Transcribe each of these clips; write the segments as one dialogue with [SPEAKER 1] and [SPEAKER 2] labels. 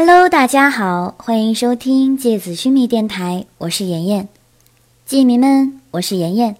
[SPEAKER 1] Hello，大家好，欢迎收听芥子须弥电台，我是妍妍。记迷们，我是妍妍。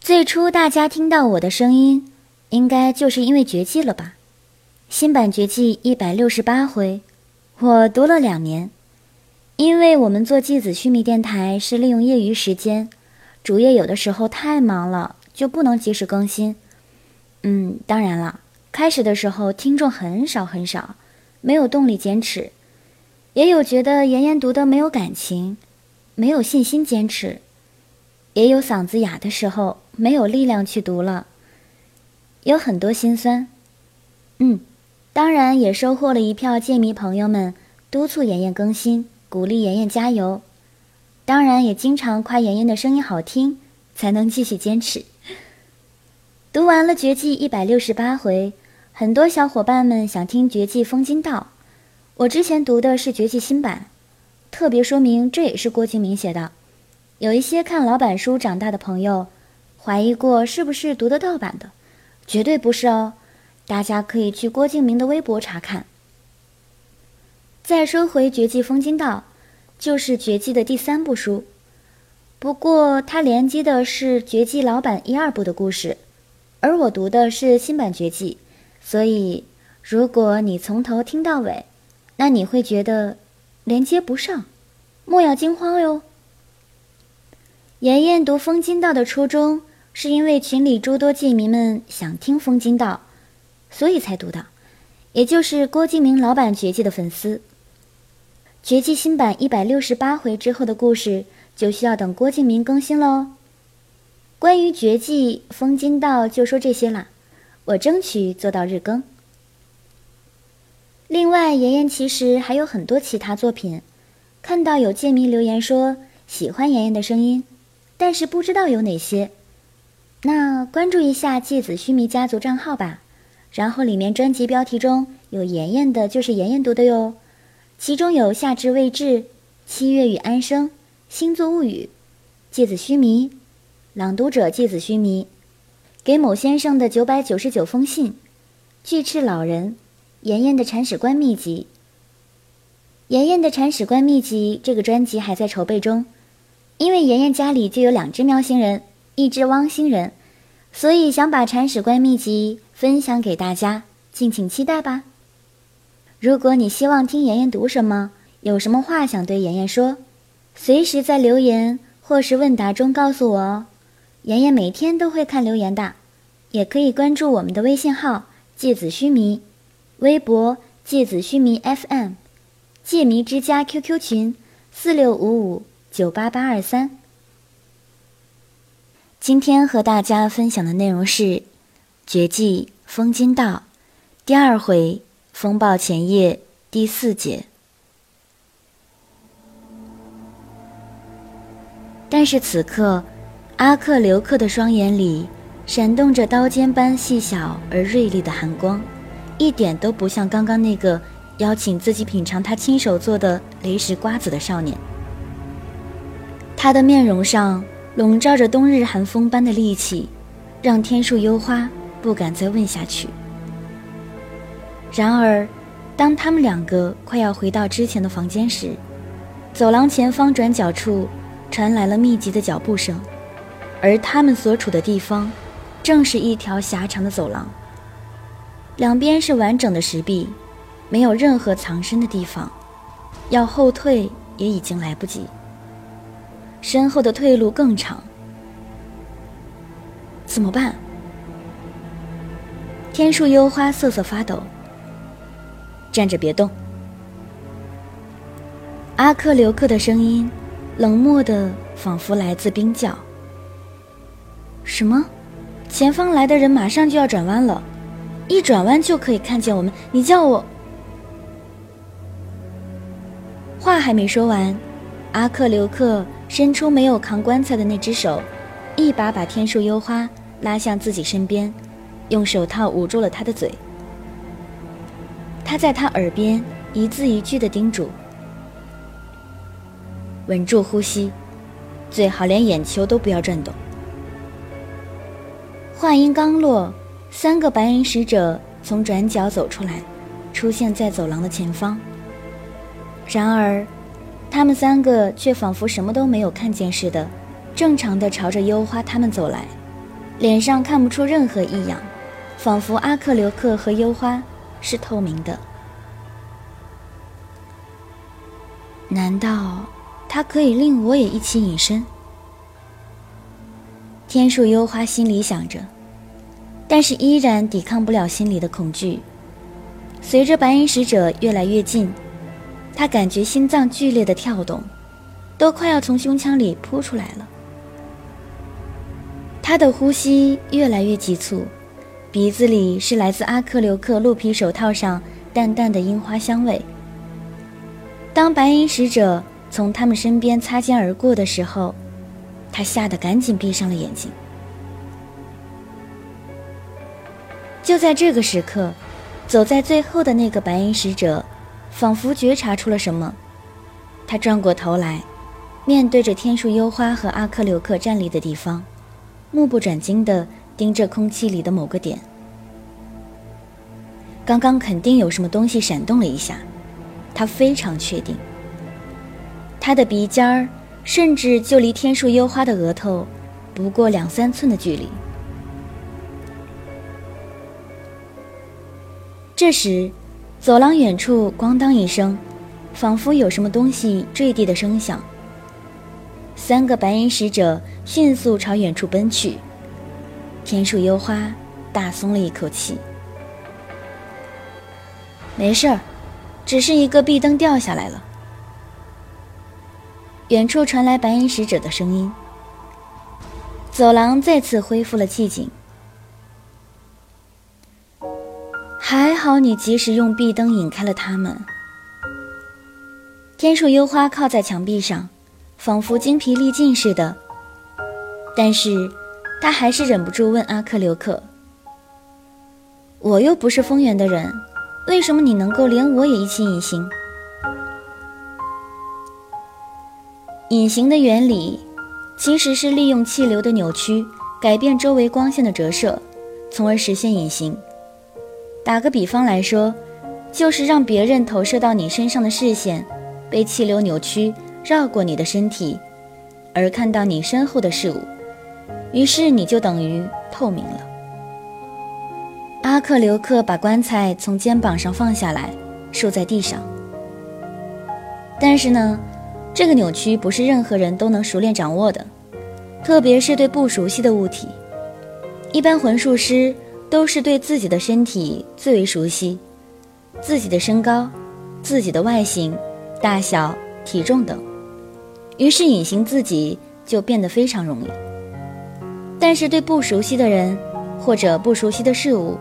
[SPEAKER 1] 最初大家听到我的声音，应该就是因为绝技了吧？新版绝技一百六十八回，我读了两年。因为我们做芥子须弥电台是利用业余时间，主页有的时候太忙了，就不能及时更新。嗯，当然了，开始的时候听众很少很少。没有动力坚持，也有觉得妍妍读的没有感情，没有信心坚持，也有嗓子哑的时候没有力量去读了，有很多心酸。嗯，当然也收获了一票剑迷朋友们督促妍妍更新，鼓励妍妍加油。当然也经常夸妍妍的声音好听，才能继续坚持。读完了绝技一百六十八回。很多小伙伴们想听《绝技风金道》，我之前读的是《绝技新版》，特别说明这也是郭敬明写的。有一些看老版书长大的朋友，怀疑过是不是读的盗版的，绝对不是哦。大家可以去郭敬明的微博查看。再说回《绝技风金道》，就是《绝技》的第三部书，不过它连接的是《绝技》老版一二部的故事，而我读的是新版《绝技》。所以，如果你从头听到尾，那你会觉得连接不上，莫要惊慌哟。妍妍读《风金道》的初衷，是因为群里诸多剑迷们想听《风金道》，所以才读的，也就是郭敬明老版绝技的粉丝。绝技新版一百六十八回之后的故事，就需要等郭敬明更新喽。关于绝技《风金道》，就说这些啦。我争取做到日更。另外，妍妍其实还有很多其他作品。看到有戒迷留言说喜欢妍妍的声音，但是不知道有哪些。那关注一下芥子须弥家族账号吧，然后里面专辑标题中有妍妍的，就是妍妍读的哟。其中有夏至未至、七月与安生、星座物语、芥子须弥、朗读者芥子须弥。给某先生的九百九十九封信，巨翅老人，妍妍的铲屎官秘籍。妍妍的铲屎官秘籍这个专辑还在筹备中，因为妍妍家里就有两只喵星人，一只汪星人，所以想把铲屎官秘籍分享给大家，敬请期待吧。如果你希望听妍妍读什么，有什么话想对妍妍说，随时在留言或是问答中告诉我哦。妍妍每天都会看留言的，也可以关注我们的微信号“芥子须弥”，微博“芥子须弥 FM”，芥迷之家 QQ 群四六五五九八八二三。今天和大家分享的内容是《绝技风金道》第二回“风暴前夜”第四节。但是此刻。阿克留克的双眼里闪动着刀尖般细小而锐利的寒光，一点都不像刚刚那个邀请自己品尝他亲手做的雷石瓜子的少年。他的面容上笼罩着冬日寒风般的戾气，让天树幽花不敢再问下去。然而，当他们两个快要回到之前的房间时，走廊前方转角处传来了密集的脚步声。而他们所处的地方，正是一条狭长的走廊，两边是完整的石壁，没有任何藏身的地方，要后退也已经来不及。身后的退路更长，怎么办？天树幽花瑟瑟发抖，站着别动。阿克留克的声音，冷漠的仿佛来自冰窖。什么？前方来的人马上就要转弯了，一转弯就可以看见我们。你叫我……话还没说完，阿克留克伸出没有扛棺材的那只手，一把把天树幽花拉向自己身边，用手套捂住了他的嘴。他在他耳边一字一句的叮嘱：“稳住呼吸，最好连眼球都不要转动。”话音刚落，三个白银使者从转角走出来，出现在走廊的前方。然而，他们三个却仿佛什么都没有看见似的，正常的朝着幽花他们走来，脸上看不出任何异样，仿佛阿克留克和幽花是透明的。难道他可以令我也一起隐身？天树幽花心里想着，但是依然抵抗不了心里的恐惧。随着白银使者越来越近，他感觉心脏剧烈的跳动，都快要从胸腔里扑出来了。他的呼吸越来越急促，鼻子里是来自阿克留克鹿皮手套上淡淡的樱花香味。当白银使者从他们身边擦肩而过的时候，他吓得赶紧闭上了眼睛。就在这个时刻，走在最后的那个白银使者，仿佛觉察出了什么，他转过头来，面对着天树幽花和阿克留克站立的地方，目不转睛地盯着空气里的某个点。刚刚肯定有什么东西闪动了一下。他非常确定，他的鼻尖儿甚至就离天树幽花的额头不过两三寸的距离。这时，走廊远处咣当一声，仿佛有什么东西坠地的声响。三个白银使者迅速朝远处奔去，天树幽花大松了一口气，没事儿。只是一个壁灯掉下来了。远处传来白银使者的声音。走廊再次恢复了寂静。还好你及时用壁灯引开了他们。天树幽花靠在墙壁上，仿佛精疲力尽似的。但是，他还是忍不住问阿克留克：“我又不是风源的人。”为什么你能够连我也一起隐形？隐形的原理其实是利用气流的扭曲，改变周围光线的折射，从而实现隐形。打个比方来说，就是让别人投射到你身上的视线被气流扭曲，绕过你的身体，而看到你身后的事物，于是你就等于透明了。阿克留克把棺材从肩膀上放下来，竖在地上。但是呢，这个扭曲不是任何人都能熟练掌握的，特别是对不熟悉的物体。一般魂术师都是对自己的身体最为熟悉，自己的身高、自己的外形、大小、体重等，于是隐形自己就变得非常容易。但是对不熟悉的人或者不熟悉的事物，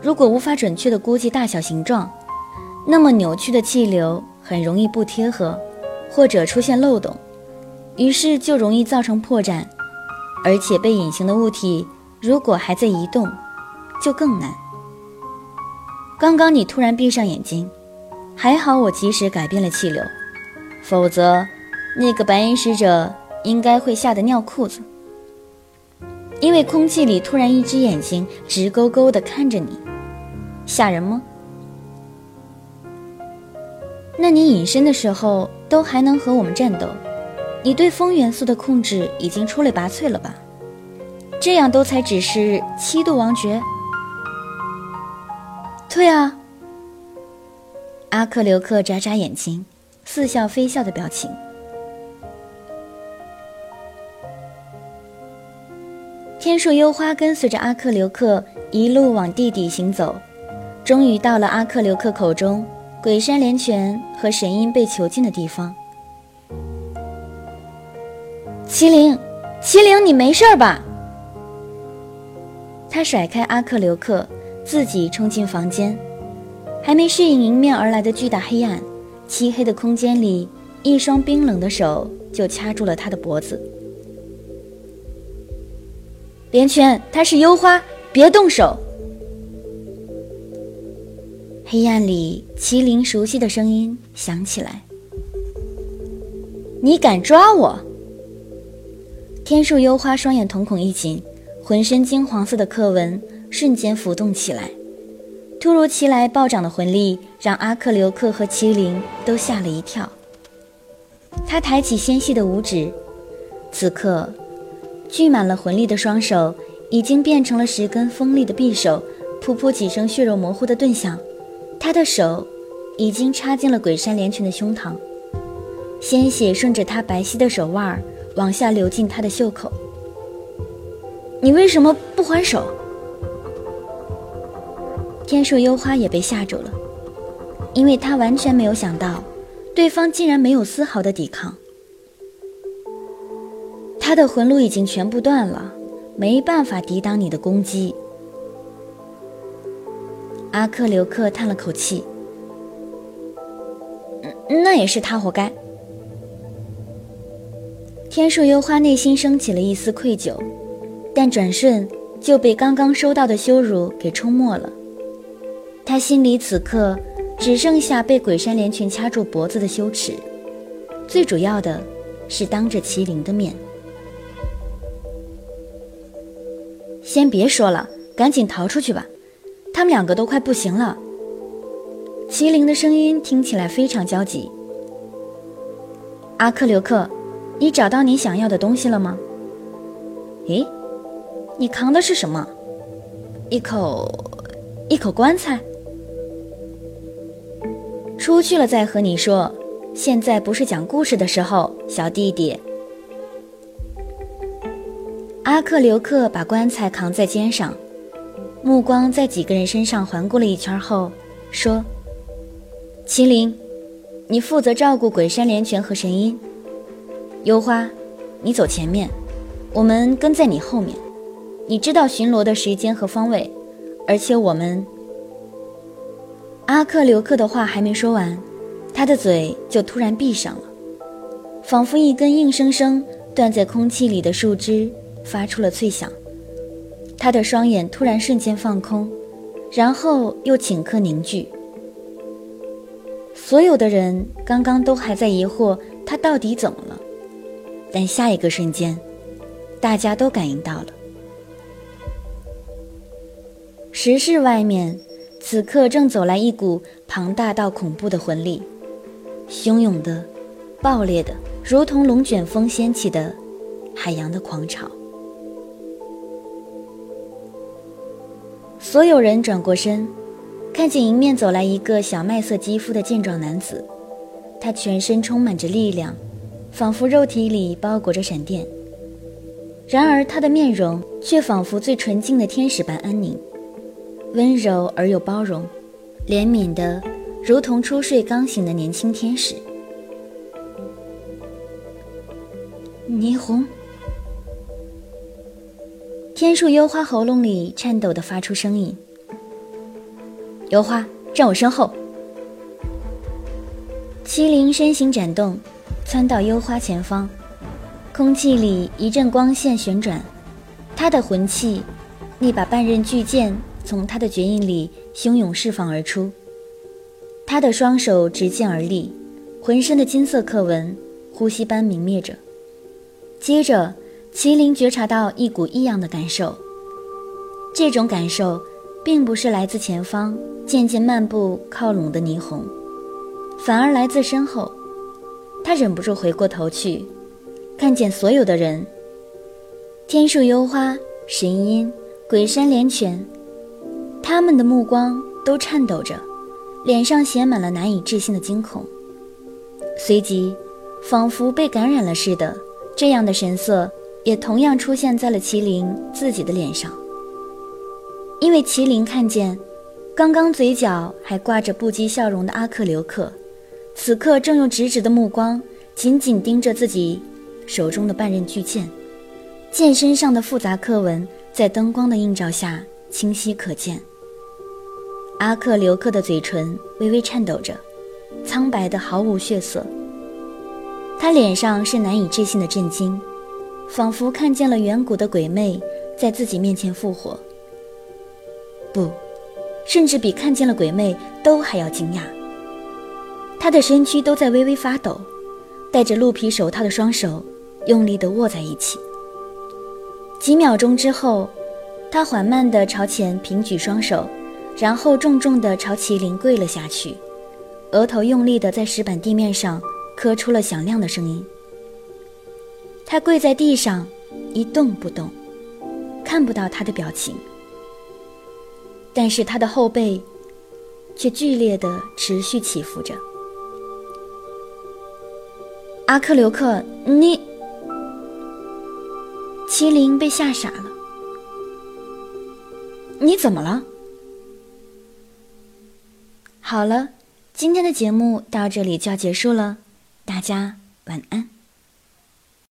[SPEAKER 1] 如果无法准确地估计大小形状，那么扭曲的气流很容易不贴合，或者出现漏洞，于是就容易造成破绽。而且被隐形的物体如果还在移动，就更难。刚刚你突然闭上眼睛，还好我及时改变了气流，否则那个白银使者应该会吓得尿裤子，因为空气里突然一只眼睛直勾勾地看着你。吓人吗？那你隐身的时候都还能和我们战斗，你对风元素的控制已经出类拔萃了吧？这样都才只是七度王爵。对啊。阿克留克眨眨眼睛，似笑非笑的表情。天树幽花跟随着阿克留克一路往地底行走。终于到了阿克留克口中鬼山连泉和神鹰被囚禁的地方。麒麟，麒麟，你没事吧？他甩开阿克留克，自己冲进房间。还没适应迎面而来的巨大黑暗，漆黑的空间里，一双冰冷的手就掐住了他的脖子。连泉，他是幽花，别动手。黑暗里，麒麟熟悉的声音响起来：“你敢抓我？”天树幽花双眼瞳孔一紧，浑身金黄色的刻纹瞬间浮动起来，突如其来暴涨的魂力让阿克琉克和麒麟都吓了一跳。他抬起纤细的五指，此刻，聚满了魂力的双手已经变成了十根锋利的匕首，噗噗几声血肉模糊的顿响，他的手已经插进了鬼山连群的胸膛，鲜血顺着他白皙的手腕往下流进他的袖口。你为什么不还手？天树幽花也被吓住了，因为他完全没有想到。对方竟然没有丝毫的抵抗，他的魂路已经全部断了，没办法抵挡你的攻击。阿克留克叹了口气：“那也是他活该。”天树幽花内心升起了一丝愧疚，但转瞬就被刚刚收到的羞辱给冲没了。他心里此刻。只剩下被鬼山连群掐住脖子的羞耻，最主要的是当着麒麟的面。先别说了，赶紧逃出去吧，他们两个都快不行了。麒麟的声音听起来非常焦急。阿克留克，你找到你想要的东西了吗？咦，你扛的是什么？一口，一口棺材。出去了再和你说，现在不是讲故事的时候，小弟弟。阿克留克把棺材扛在肩上，目光在几个人身上环顾了一圈后，说：“麒麟，你负责照顾鬼山连泉和神鹰。幽花，你走前面，我们跟在你后面。你知道巡逻的时间和方位，而且我们……”阿克留克的话还没说完，他的嘴就突然闭上了，仿佛一根硬生生断在空气里的树枝发出了脆响。他的双眼突然瞬间放空，然后又顷刻凝聚。所有的人刚刚都还在疑惑他到底怎么了，但下一个瞬间，大家都感应到了，石室外面。此刻正走来一股庞大到恐怖的魂力，汹涌的、爆裂的，如同龙卷风掀起的海洋的狂潮。所有人转过身，看见迎面走来一个小麦色肌肤的健壮男子，他全身充满着力量，仿佛肉体里包裹着闪电。然而他的面容却仿佛最纯净的天使般安宁。温柔而又包容，怜悯的如同初睡刚醒的年轻天使。霓虹，天树幽花喉咙里颤抖的发出声音。幽花，站我身后。麒麟身形展动，窜到幽花前方，空气里一阵光线旋转，他的魂器，那把半刃巨剑。从他的绝印里汹涌释放而出，他的双手执剑而立，浑身的金色刻纹呼吸般明灭着。接着，麒麟觉察到一股异样的感受，这种感受并不是来自前方渐渐漫步靠拢的霓虹，反而来自身后。他忍不住回过头去，看见所有的人：天树幽花、神鹰、鬼山连泉。他们的目光都颤抖着，脸上写满了难以置信的惊恐。随即，仿佛被感染了似的，这样的神色也同样出现在了麒麟自己的脸上。因为麒麟看见，刚刚嘴角还挂着不羁笑容的阿克留克，此刻正用直直的目光紧紧盯着自己手中的半刃巨剑，剑身上的复杂刻纹在灯光的映照下清晰可见。阿克留克的嘴唇微微颤抖着，苍白的毫无血色。他脸上是难以置信的震惊，仿佛看见了远古的鬼魅在自己面前复活。不，甚至比看见了鬼魅都还要惊讶。他的身躯都在微微发抖，戴着鹿皮手套的双手用力地握在一起。几秒钟之后，他缓慢地朝前平举双手。然后重重地朝麒麟跪了下去，额头用力地在石板地面上磕出了响亮的声音。他跪在地上，一动不动，看不到他的表情，但是他的后背却剧烈地持续起伏着。阿克留克，你……麒麟被吓傻了。你怎么了？好了，今天的节目到这里就要结束了，大家晚安。